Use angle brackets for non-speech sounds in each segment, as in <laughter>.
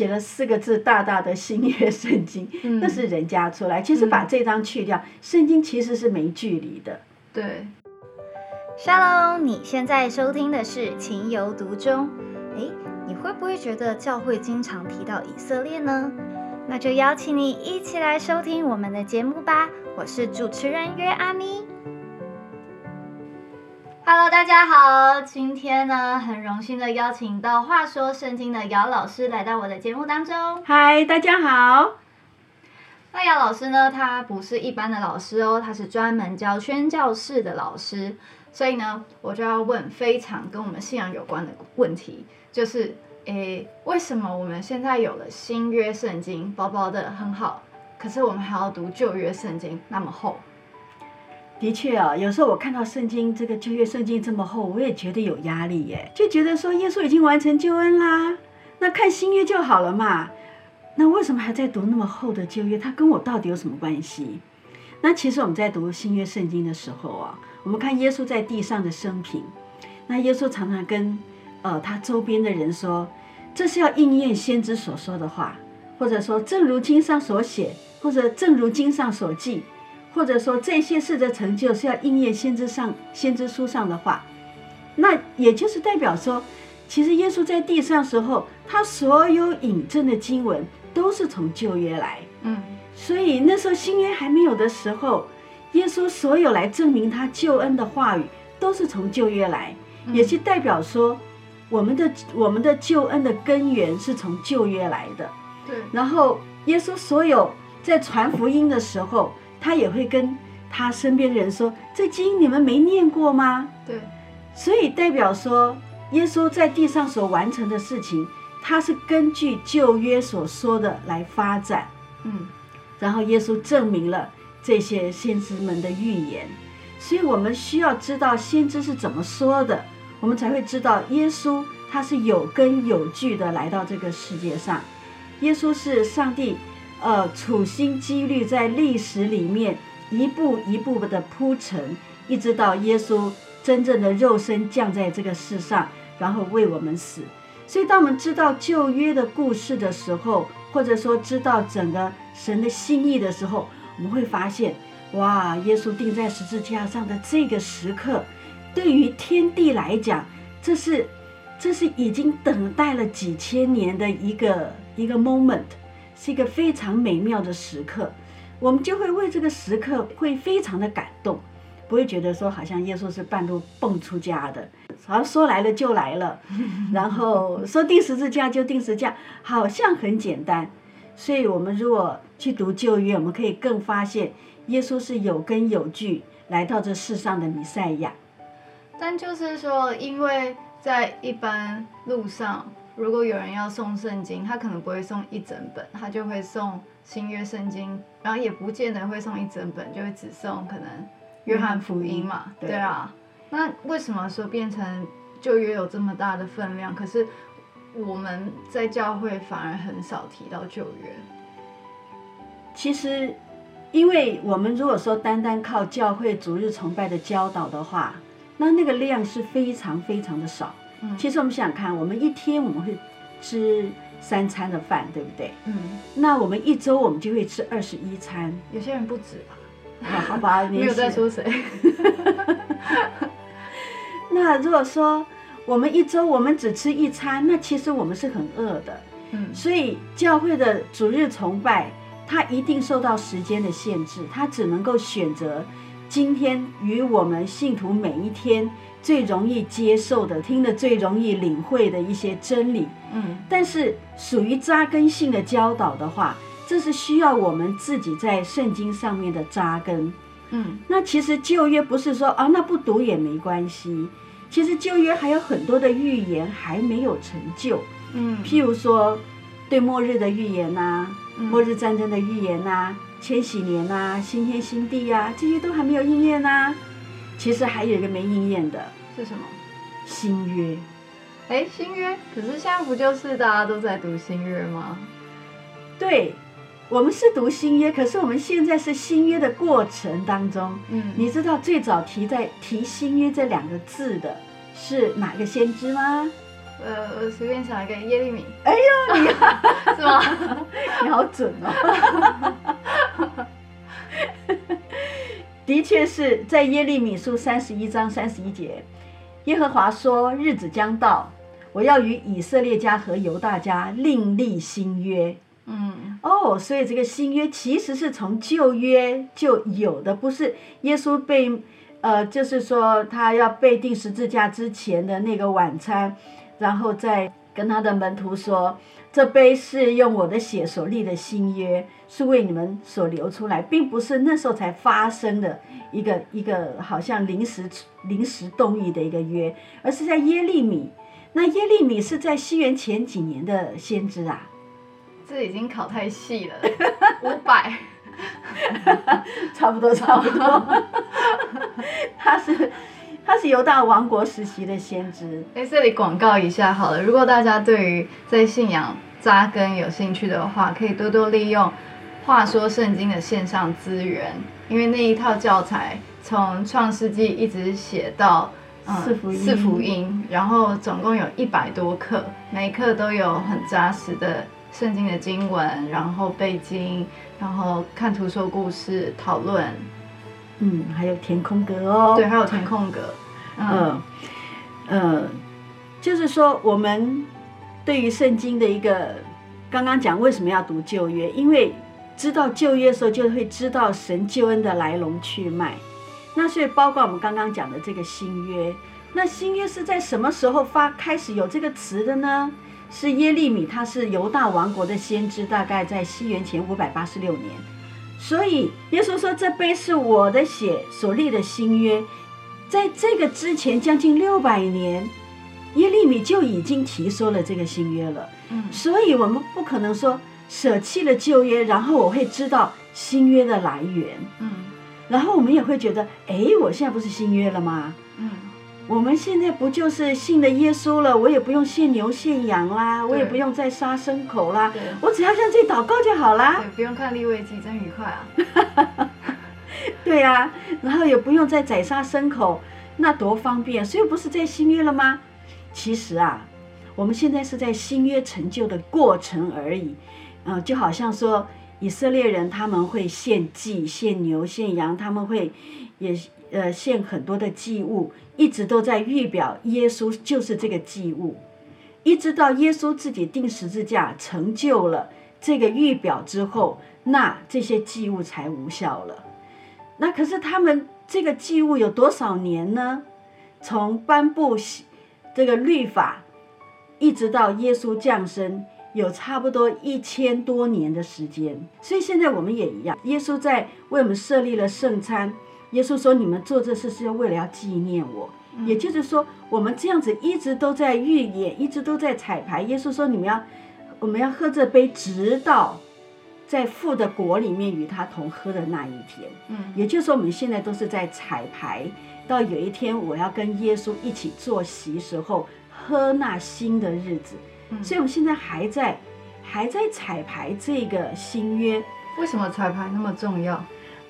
写了四个字大大的新约圣经，<laughs> 那是人家出来。其实把这张去掉，圣经其实是没距离的。对。Shalom，你现在收听的是情有独钟。哎，你会不会觉得教会经常提到以色列呢？那就邀请你一起来收听我们的节目吧。我是主持人约阿咪。Hello，大家好，今天呢很荣幸的邀请到话说圣经的姚老师来到我的节目当中。嗨，大家好。那姚老师呢，他不是一般的老师哦，他是专门教宣教士的老师。所以呢，我就要问非常跟我们信仰有关的问题，就是，诶，为什么我们现在有了新约圣经，薄薄的很好，可是我们还要读旧约圣经那么厚？的确啊，有时候我看到圣经这个旧约圣经这么厚，我也觉得有压力耶，就觉得说耶稣已经完成救恩啦，那看新约就好了嘛，那为什么还在读那么厚的旧约？它跟我到底有什么关系？那其实我们在读新约圣经的时候啊。我们看耶稣在地上的生平，那耶稣常常跟呃他周边的人说，这是要应验先知所说的话，或者说正如经上所写，或者正如经上所记，或者说这些事的成就是要应验先知上先知书上的话。那也就是代表说，其实耶稣在地上时候，他所有引证的经文都是从旧约来，嗯，所以那时候新约还没有的时候。耶稣所有来证明他救恩的话语，都是从旧约来，也是代表说，我们的我们的救恩的根源是从旧约来的。对。然后耶稣所有在传福音的时候，他也会跟他身边的人说：“这经你们没念过吗？”对。所以代表说，耶稣在地上所完成的事情，他是根据旧约所说的来发展。嗯。然后耶稣证明了。这些先知们的预言，所以我们需要知道先知是怎么说的，我们才会知道耶稣他是有根有据的来到这个世界上。耶稣是上帝，呃，处心积虑在历史里面一步一步的铺陈，一直到耶稣真正的肉身降在这个世上，然后为我们死。所以，当我们知道旧约的故事的时候，或者说知道整个神的心意的时候，我们会发现，哇！耶稣钉在十字架上的这个时刻，对于天地来讲，这是这是已经等待了几千年的一个一个 moment，是一个非常美妙的时刻。我们就会为这个时刻会非常的感动，不会觉得说好像耶稣是半路蹦出家的，好像说来了就来了，然后说钉十字架就钉十字架，好像很简单。所以，我们如果去读旧约，我们可以更发现耶稣是有根有据来到这世上的弥赛亚。但就是说，因为在一般路上，如果有人要送圣经，他可能不会送一整本，他就会送新约圣经，然后也不见得会送一整本，就会只送可能约翰福音嘛。对啊。那为什么说变成旧约有这么大的分量？可是。我们在教会反而很少提到旧约。其实，因为我们如果说单单靠教会逐日崇拜的教导的话，那那个量是非常非常的少。嗯，其实我们想想看，我们一天我们会吃三餐的饭，对不对？嗯，那我们一周我们就会吃二十一餐。有些人不止吧？好吧，<laughs> 没有在说谁。<laughs> 那如果说。我们一周我们只吃一餐，那其实我们是很饿的。嗯，所以教会的主日崇拜，它一定受到时间的限制，它只能够选择今天与我们信徒每一天最容易接受的、听得最容易领会的一些真理。嗯，但是属于扎根性的教导的话，这是需要我们自己在圣经上面的扎根。嗯，那其实旧约不是说啊，那不读也没关系。其实旧约还有很多的预言还没有成就，嗯，譬如说对末日的预言呐，末日战争的预言呐，千禧年呐，新天新地呀，这些都还没有应验呐。其实还有一个没应验的是什么？新约。哎，新约，可是现在不就是大家都在读新约吗？对，我们是读新约，可是我们现在是新约的过程当中。嗯，你知道最早提在提新约这两个字的？是哪个先知吗？呃，我随便想一个耶利米。哎呦，你 <laughs> 是吗？<laughs> 你好准哦！<laughs> 的确是在耶利米书三十一章三十一节，耶和华说：“日子将到，我要与以色列家和犹大家另立新约。”嗯，哦，所以这个新约其实是从旧约就有的，不是耶稣被呃，就是说他要被钉十字架之前的那个晚餐，然后再跟他的门徒说。这杯是用我的血所立的新约，是为你们所流出来，并不是那时候才发生的一个一个好像临时临时动议的一个约，而是在耶利米。那耶利米是在西元前几年的先知啊？这已经考太细了，<laughs> 五百，<laughs> 差不多差不多，<laughs> 他是。他是犹大王国时期的先知。哎，这里广告一下好了，如果大家对于在信仰扎根有兴趣的话，可以多多利用《话说圣经》的线上资源，因为那一套教材从创世纪一直写到四福音，四福音，然后总共有一百多课，每一课都有很扎实的圣经的经文，然后背经，然后看图说故事，讨论。嗯，还有填空格哦。对，还有填空格。嗯，呃，就是说，我们对于圣经的一个，刚刚讲为什么要读旧约，因为知道旧约的时候，就会知道神救恩的来龙去脉。那所以，包括我们刚刚讲的这个新约，那新约是在什么时候发开始有这个词的呢？是耶利米，他是犹大王国的先知，大概在西元前五百八十六年。所以耶稣说：“这杯是我的血所立的新约。”在这个之前将近六百年，耶利米就已经提说了这个新约了。嗯，所以我们不可能说舍弃了旧约，然后我会知道新约的来源。嗯，然后我们也会觉得，哎，我现在不是新约了吗？我们现在不就是信了耶稣了？我也不用献牛献羊啦，我也不用再杀牲口啦，我只要向自己祷告就好啦。对，不用看立位记，真愉快啊。<laughs> 对呀，然后也不用再宰杀牲口，那多方便。所以不是在新约了吗？其实啊，我们现在是在新约成就的过程而已。嗯，就好像说以色列人他们会献祭、献牛、献羊，他们会也。呃，献很多的祭物，一直都在预表耶稣就是这个祭物，一直到耶稣自己钉十字架成就了这个预表之后，那这些祭物才无效了。那可是他们这个祭物有多少年呢？从颁布这个律法，一直到耶稣降生，有差不多一千多年的时间。所以现在我们也一样，耶稣在为我们设立了圣餐。耶稣说：“你们做这事是要为了要纪念我。”也就是说，我们这样子一直都在预演，一直都在彩排。耶稣说：“你们要，我们要喝这杯，直到在父的国里面与他同喝的那一天。”嗯，也就是说，我们现在都是在彩排，到有一天我要跟耶稣一起坐席时候喝那新的日子。所以，我们现在还在还在彩排这个新约。为什么彩排那么重要？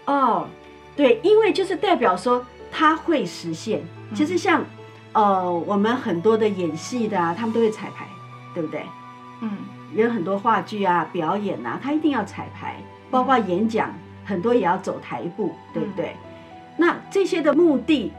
哦。对，因为就是代表说它会实现。其实像，呃，我们很多的演戏的啊，他们都会彩排，对不对？嗯，有很多话剧啊、表演啊，他一定要彩排，包括演讲，很多也要走台步，对不对？那这些的目的，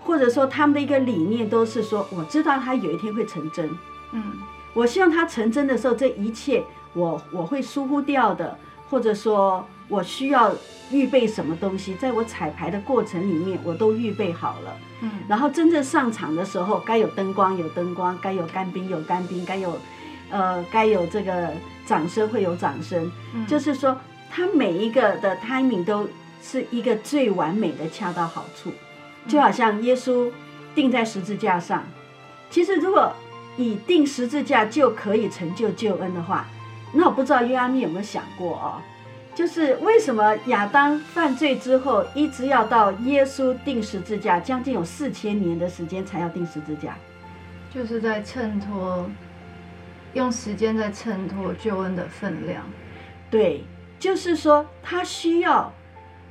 或者说他们的一个理念，都是说，我知道他有一天会成真。嗯，我希望他成真的时候，这一切我我会疏忽掉的，或者说。我需要预备什么东西，在我彩排的过程里面，我都预备好了。嗯，然后真正上场的时候，该有灯光有灯光，该有干冰有干冰，该有，呃，该有这个掌声会有掌声。嗯，就是说，他每一个的 timing 都是一个最完美的恰到好处，就好像耶稣钉在十字架上。其实，如果以钉十字架就可以成就救恩的话，那我不知道约阿密有没有想过哦。就是为什么亚当犯罪之后，一直要到耶稣定十字架，将近有四千年的时间才要定十字架，就是在衬托，用时间在衬托救恩的分量。对，就是说他需要，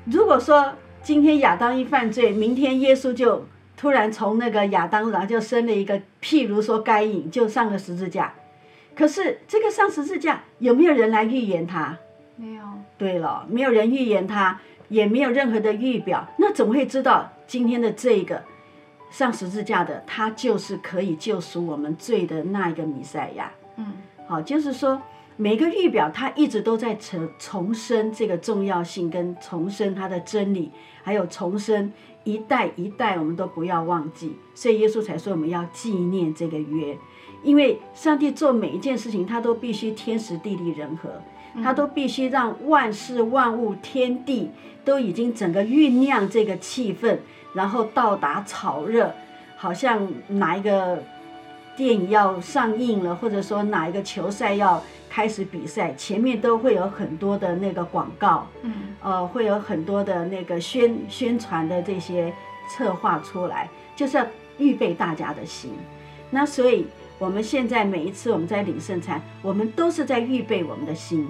如果说今天亚当一犯罪，明天耶稣就突然从那个亚当然后就生了一个，譬如说该隐就上了十字架。可是这个上十字架有没有人来预言他？没有。对了，没有人预言他，也没有任何的预表，那怎么会知道今天的这个上十字架的他就是可以救赎我们罪的那一个弥赛亚？嗯，好，就是说每个预表他一直都在重重申这个重要性，跟重申他的真理，还有重申一代一代我们都不要忘记，所以耶稣才说我们要纪念这个约。因为上帝做每一件事情，他都必须天时地利人和，他都必须让万事万物、天地都已经整个酝酿这个气氛，然后到达炒热，好像哪一个电影要上映了，或者说哪一个球赛要开始比赛，前面都会有很多的那个广告，嗯，呃，会有很多的那个宣宣传的这些策划出来，就是要预备大家的心，那所以。我们现在每一次我们在领圣餐，我们都是在预备我们的心，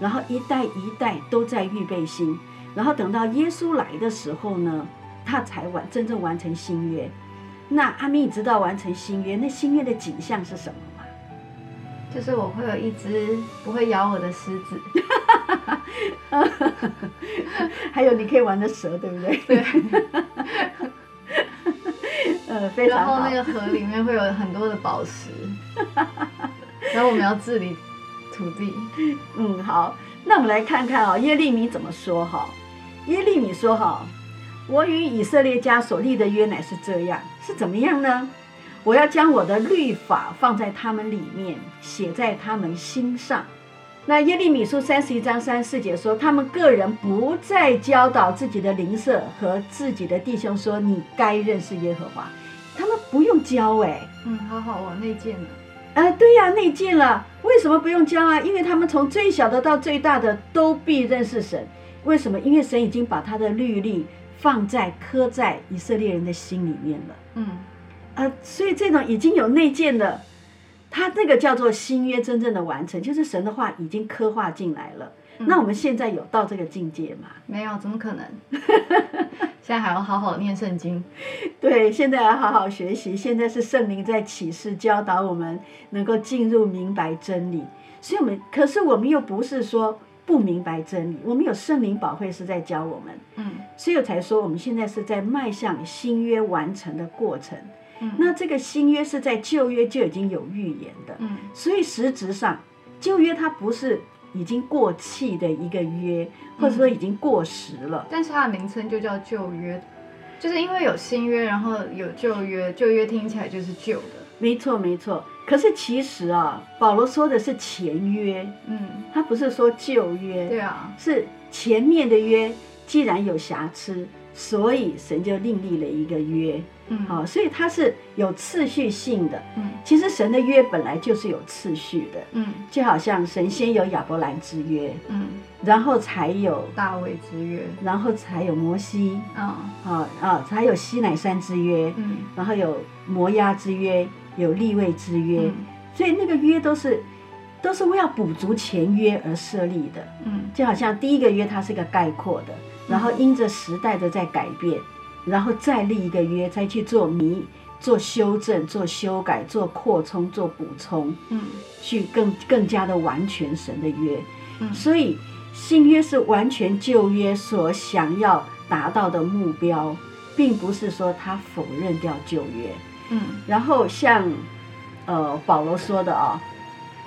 然后一代一代都在预备心，然后等到耶稣来的时候呢，他才完真正完成新约。那阿咪，你知道完成新约那新约的景象是什么吗？就是我会有一只不会咬我的狮子，<laughs> 还有你可以玩的蛇，对不对？对。<laughs> 呃，非常然后那个河里面会有很多的宝石，<laughs> 然后我们要治理土地。嗯，好，那我们来看看啊，耶利米怎么说哈？耶利米说哈，我与以色列家所立的约乃是这样，是怎么样呢？我要将我的律法放在他们里面，写在他们心上。那耶利米书三十一章三四节说，他们个人不再教导自己的邻舍和自己的弟兄说，你该认识耶和华。他们不用教哎，嗯，好好哦，内建了。啊，对呀，内建了。为什么不用教啊？因为他们从最小的到最大的都必认识神。为什么？因为神已经把他的律例放在刻在以色列人的心里面了。嗯，啊，所以这种已经有内建的。他这个叫做新约真正的完成，就是神的话已经刻画进来了。那我们现在有到这个境界吗？没有，怎么可能？<laughs> 现在还要好好念圣经。<laughs> 对，现在要好好学习。现在是圣灵在启示教导我们，能够进入明白真理。所以，我们可是我们又不是说不明白真理，我们有圣灵宝会是在教我们。嗯，所以我才说我们现在是在迈向新约完成的过程。那这个新约是在旧约就已经有预言的，嗯，所以实质上旧约它不是已经过气的一个约，或者说已经过时了，但是它的名称就叫旧约，就是因为有新约，然后有旧约，旧约听起来就是旧的，没错没错。可是其实啊，保罗说的是前约，嗯，他不是说旧约，对啊，是前面的约既然有瑕疵。所以神就另立了一个约，嗯，好，所以它是有次序性的，嗯，其实神的约本来就是有次序的，嗯，就好像神先有亚伯兰之约，嗯，然后才有大卫之约，然后才有摩西，啊，啊啊，才有西乃山之约，嗯，然后有摩押之约，有立位之约，所以那个约都是都是为要补足前约而设立的，嗯，就好像第一个约它是个概括的。然后因着时代的在改变，然后再立一个约，再去做弥、做修正、做修改、做扩充、做补充，嗯，去更更加的完全神的约。嗯，所以新约是完全旧约所想要达到的目标，并不是说他否认掉旧约。嗯，然后像呃保罗说的啊，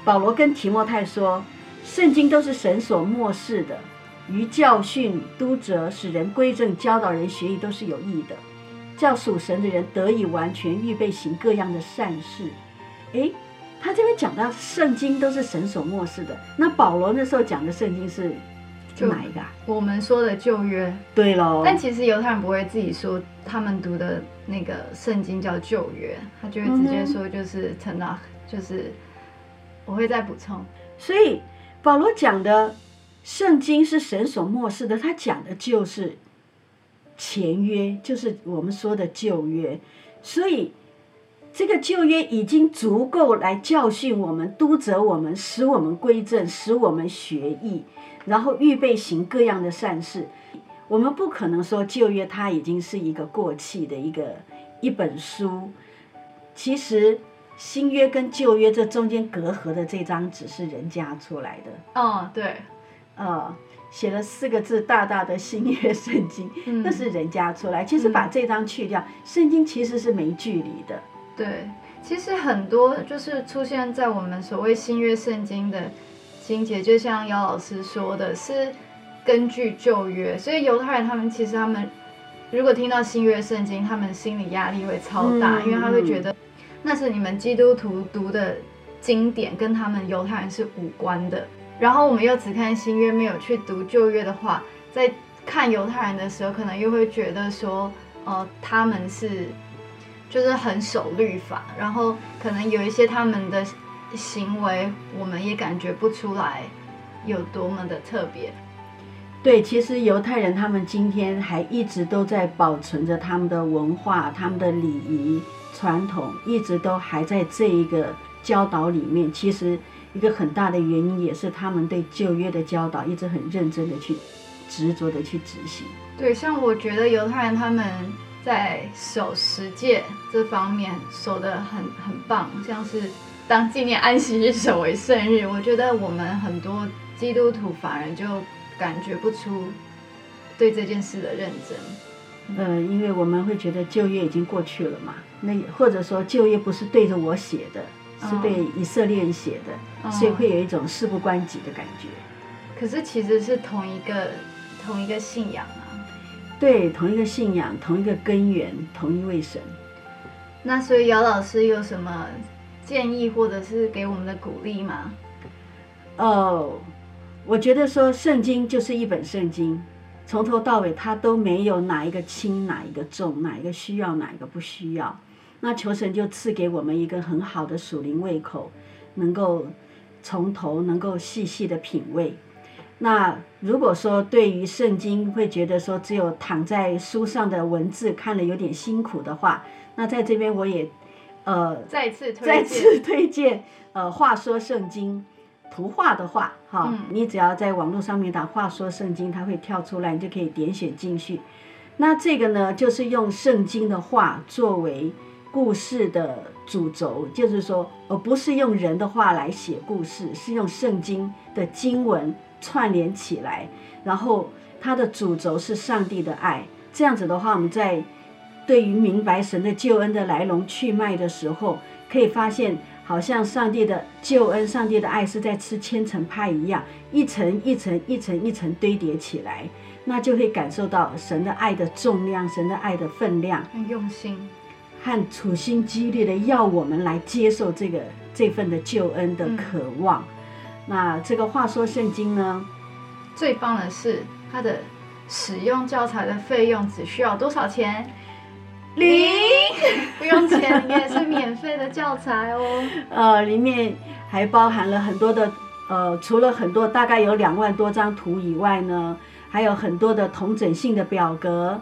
保罗跟提摩太说，圣经都是神所漠视的。于教训、督责、使人归正、教导人学艺都是有益的，叫属神的人得以完全预备行各样的善事。诶，他这边讲到圣经都是神所漠视的，那保罗那时候讲的圣经是哪一个？我们说的旧约。对喽。但其实犹太人不会自己说他们读的那个圣经叫旧约，他就会直接说就是成了，就是我会再补充。所以保罗讲的。圣经是神所漠视的，他讲的就是前约，就是我们说的旧约，所以这个旧约已经足够来教训我们、督责我们、使我们归正、使我们学艺，然后预备行各样的善事。我们不可能说旧约它已经是一个过气的一个一本书。其实新约跟旧约这中间隔阂的这张纸是人家出来的。哦，对，呃，写了四个字大大的新约圣经，那是人家出来。其实把这张去掉，圣经其实是没距离的。对，其实很多就是出现在我们所谓新约圣经的情节，就像姚老师说的，是根据旧约，所以犹太人他们其实他们如果听到新约圣经，他们心理压力会超大，因为他会觉得。那是你们基督徒读的经典，跟他们犹太人是无关的。然后我们又只看新约，没有去读旧约的话，在看犹太人的时候，可能又会觉得说，呃，他们是就是很守律法，然后可能有一些他们的行为，我们也感觉不出来有多么的特别。对，其实犹太人他们今天还一直都在保存着他们的文化、他们的礼仪。传统一直都还在这一个教导里面，其实一个很大的原因也是他们对旧约的教导一直很认真的去执着的去执行。对，像我觉得犹太人他们在守十诫这方面守的很很棒，像是当纪念安息日 <laughs> 守为圣日，我觉得我们很多基督徒反而就感觉不出对这件事的认真。呃，因为我们会觉得旧约已经过去了嘛。那或者说旧约不是对着我写的，是被以色列人写的，所以会有一种事不关己的感觉。可是其实是同一个同一个信仰啊。对，同一个信仰，同一个根源，同一位神。那所以姚老师有什么建议或者是给我们的鼓励吗？哦，我觉得说圣经就是一本圣经。从头到尾，它都没有哪一个轻，哪一个重，哪一个需要，哪一个不需要。那求神就赐给我们一个很好的属灵胃口，能够从头能够细细的品味。那如果说对于圣经会觉得说只有躺在书上的文字看了有点辛苦的话，那在这边我也呃再次再次推荐呃话说圣经。图画的话，哈，你只要在网络上面打“话说圣经”，它会跳出来，你就可以点选进去。那这个呢，就是用圣经的话作为故事的主轴，就是说，而不是用人的话来写故事，是用圣经的经文串联起来，然后它的主轴是上帝的爱。这样子的话，我们在对于明白神的救恩的来龙去脉的时候，可以发现。好像上帝的救恩、上帝的爱是在吃千层派一样，一层一层、一层一层堆叠起来，那就会感受到神的爱的重量、神的爱的分量，很用心，和处心积虑的要我们来接受这个这份的救恩的渴望。那这个话说圣经呢，最棒的是它的使用教材的费用只需要多少钱？零，不用钱，也是免费的教材哦。<laughs> 呃，里面还包含了很多的，呃，除了很多大概有两万多张图以外呢，还有很多的同整性的表格，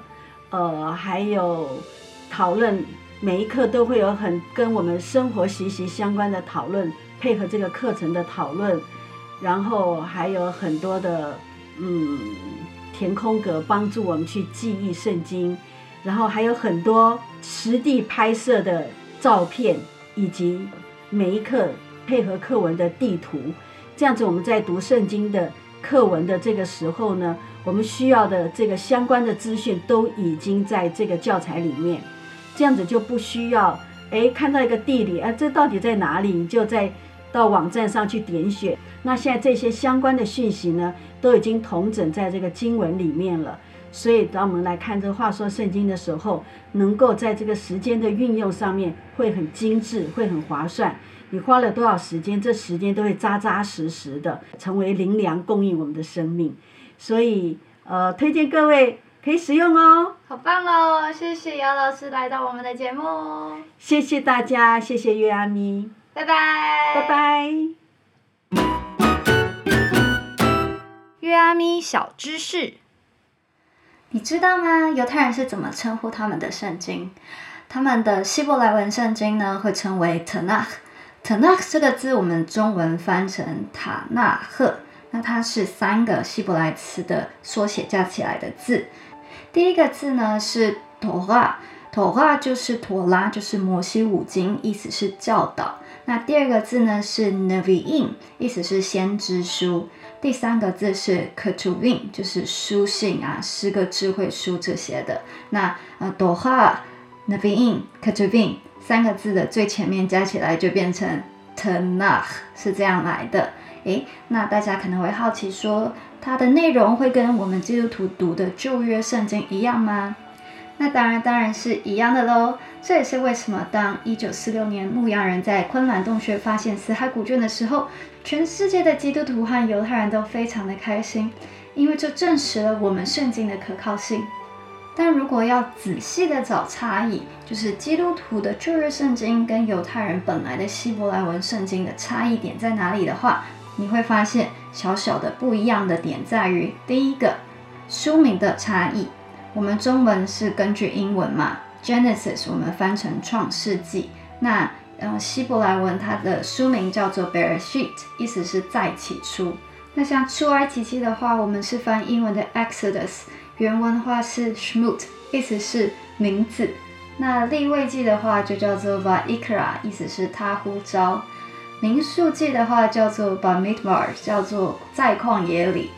呃，还有讨论，每一课都会有很跟我们生活息息相关的讨论，配合这个课程的讨论，然后还有很多的，嗯，填空格帮助我们去记忆圣经。然后还有很多实地拍摄的照片，以及每一课配合课文的地图，这样子我们在读圣经的课文的这个时候呢，我们需要的这个相关的资讯都已经在这个教材里面，这样子就不需要哎看到一个地理啊，这到底在哪里？你就在到网站上去点选。那现在这些相关的讯息呢，都已经同整在这个经文里面了。所以，当我们来看这个话说圣经的时候，能够在这个时间的运用上面会很精致，会很划算。你花了多少时间，这时间都会扎扎实实的成为灵粮，供应我们的生命。所以，呃，推荐各位可以使用哦。好棒哦！谢谢姚老师来到我们的节目。谢谢大家，谢谢月阿咪，拜拜，拜拜。月阿咪小知识。你知道吗？犹太人是怎么称呼他们的圣经？他们的希伯来文圣经呢，会称为 Tanakh。Tanakh 这个字我们中文翻成塔纳赫，那它是三个希伯来词的缩写加起来的字。第一个字呢是 Torah，妥话就是妥拉，就是摩西五经，意思是教导。那第二个字呢是 Nevi'im，意思是先知书。第三个字是 Ketuvim，就是书信啊、诗歌、智慧书这些的。那呃，朵哈、Nevi'im、Ketuvim 三个字的最前面加起来就变成 Tanakh，是这样来的。诶，那大家可能会好奇说，它的内容会跟我们基督徒读的旧约圣经一样吗？那当然，当然是一样的喽。这也是为什么，当一九四六年牧羊人在昆兰洞穴发现死海古卷的时候，全世界的基督徒和犹太人都非常的开心，因为这证实了我们圣经的可靠性。但如果要仔细的找差异，就是基督徒的旧约圣经跟犹太人本来的希伯来文圣经的差异点在哪里的话，你会发现小小的不一样的点在于，第一个书名的差异。我们中文是根据英文嘛，Genesis 我们翻成创世纪。那呃希伯来文它的书名叫做 Bereshit，意思是在起初。那像出埃及记的话，我们是翻英文的 Exodus，原文的话是 Shmut，意思是名字。那立位记的话就叫做 Vaikra，意思是他呼召。民数记的话叫做 Bamidbar，叫做在旷野里。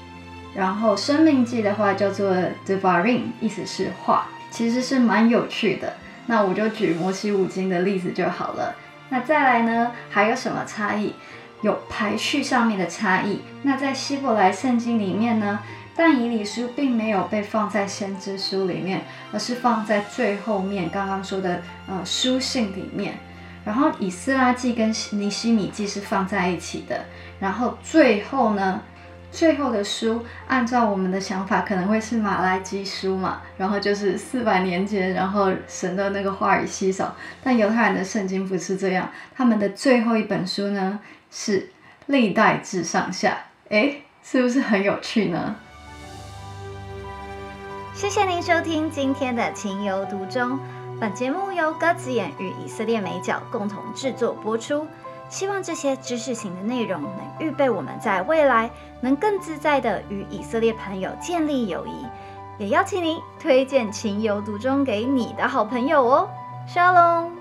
然后生命记的话叫做 Devarim，意思是画，其实是蛮有趣的。那我就举摩西五经的例子就好了。那再来呢，还有什么差异？有排序上面的差异。那在希伯来圣经里面呢，但以理书并没有被放在先知书里面，而是放在最后面。刚刚说的呃书信里面，然后以斯拉记跟尼希米记是放在一起的。然后最后呢？最后的书，按照我们的想法，可能会是马拉基书嘛，然后就是四百年前，然后神的那个话语稀少。但犹太人的圣经不是这样，他们的最后一本书呢是历代至上下，诶，是不是很有趣呢？谢谢您收听今天的情有独钟，本节目由鸽子眼与以色列美角共同制作播出。希望这些知识型的内容能预备我们在未来能更自在的与以色列朋友建立友谊，也邀请您推荐《情有独钟》给你的好朋友哦。Shalom。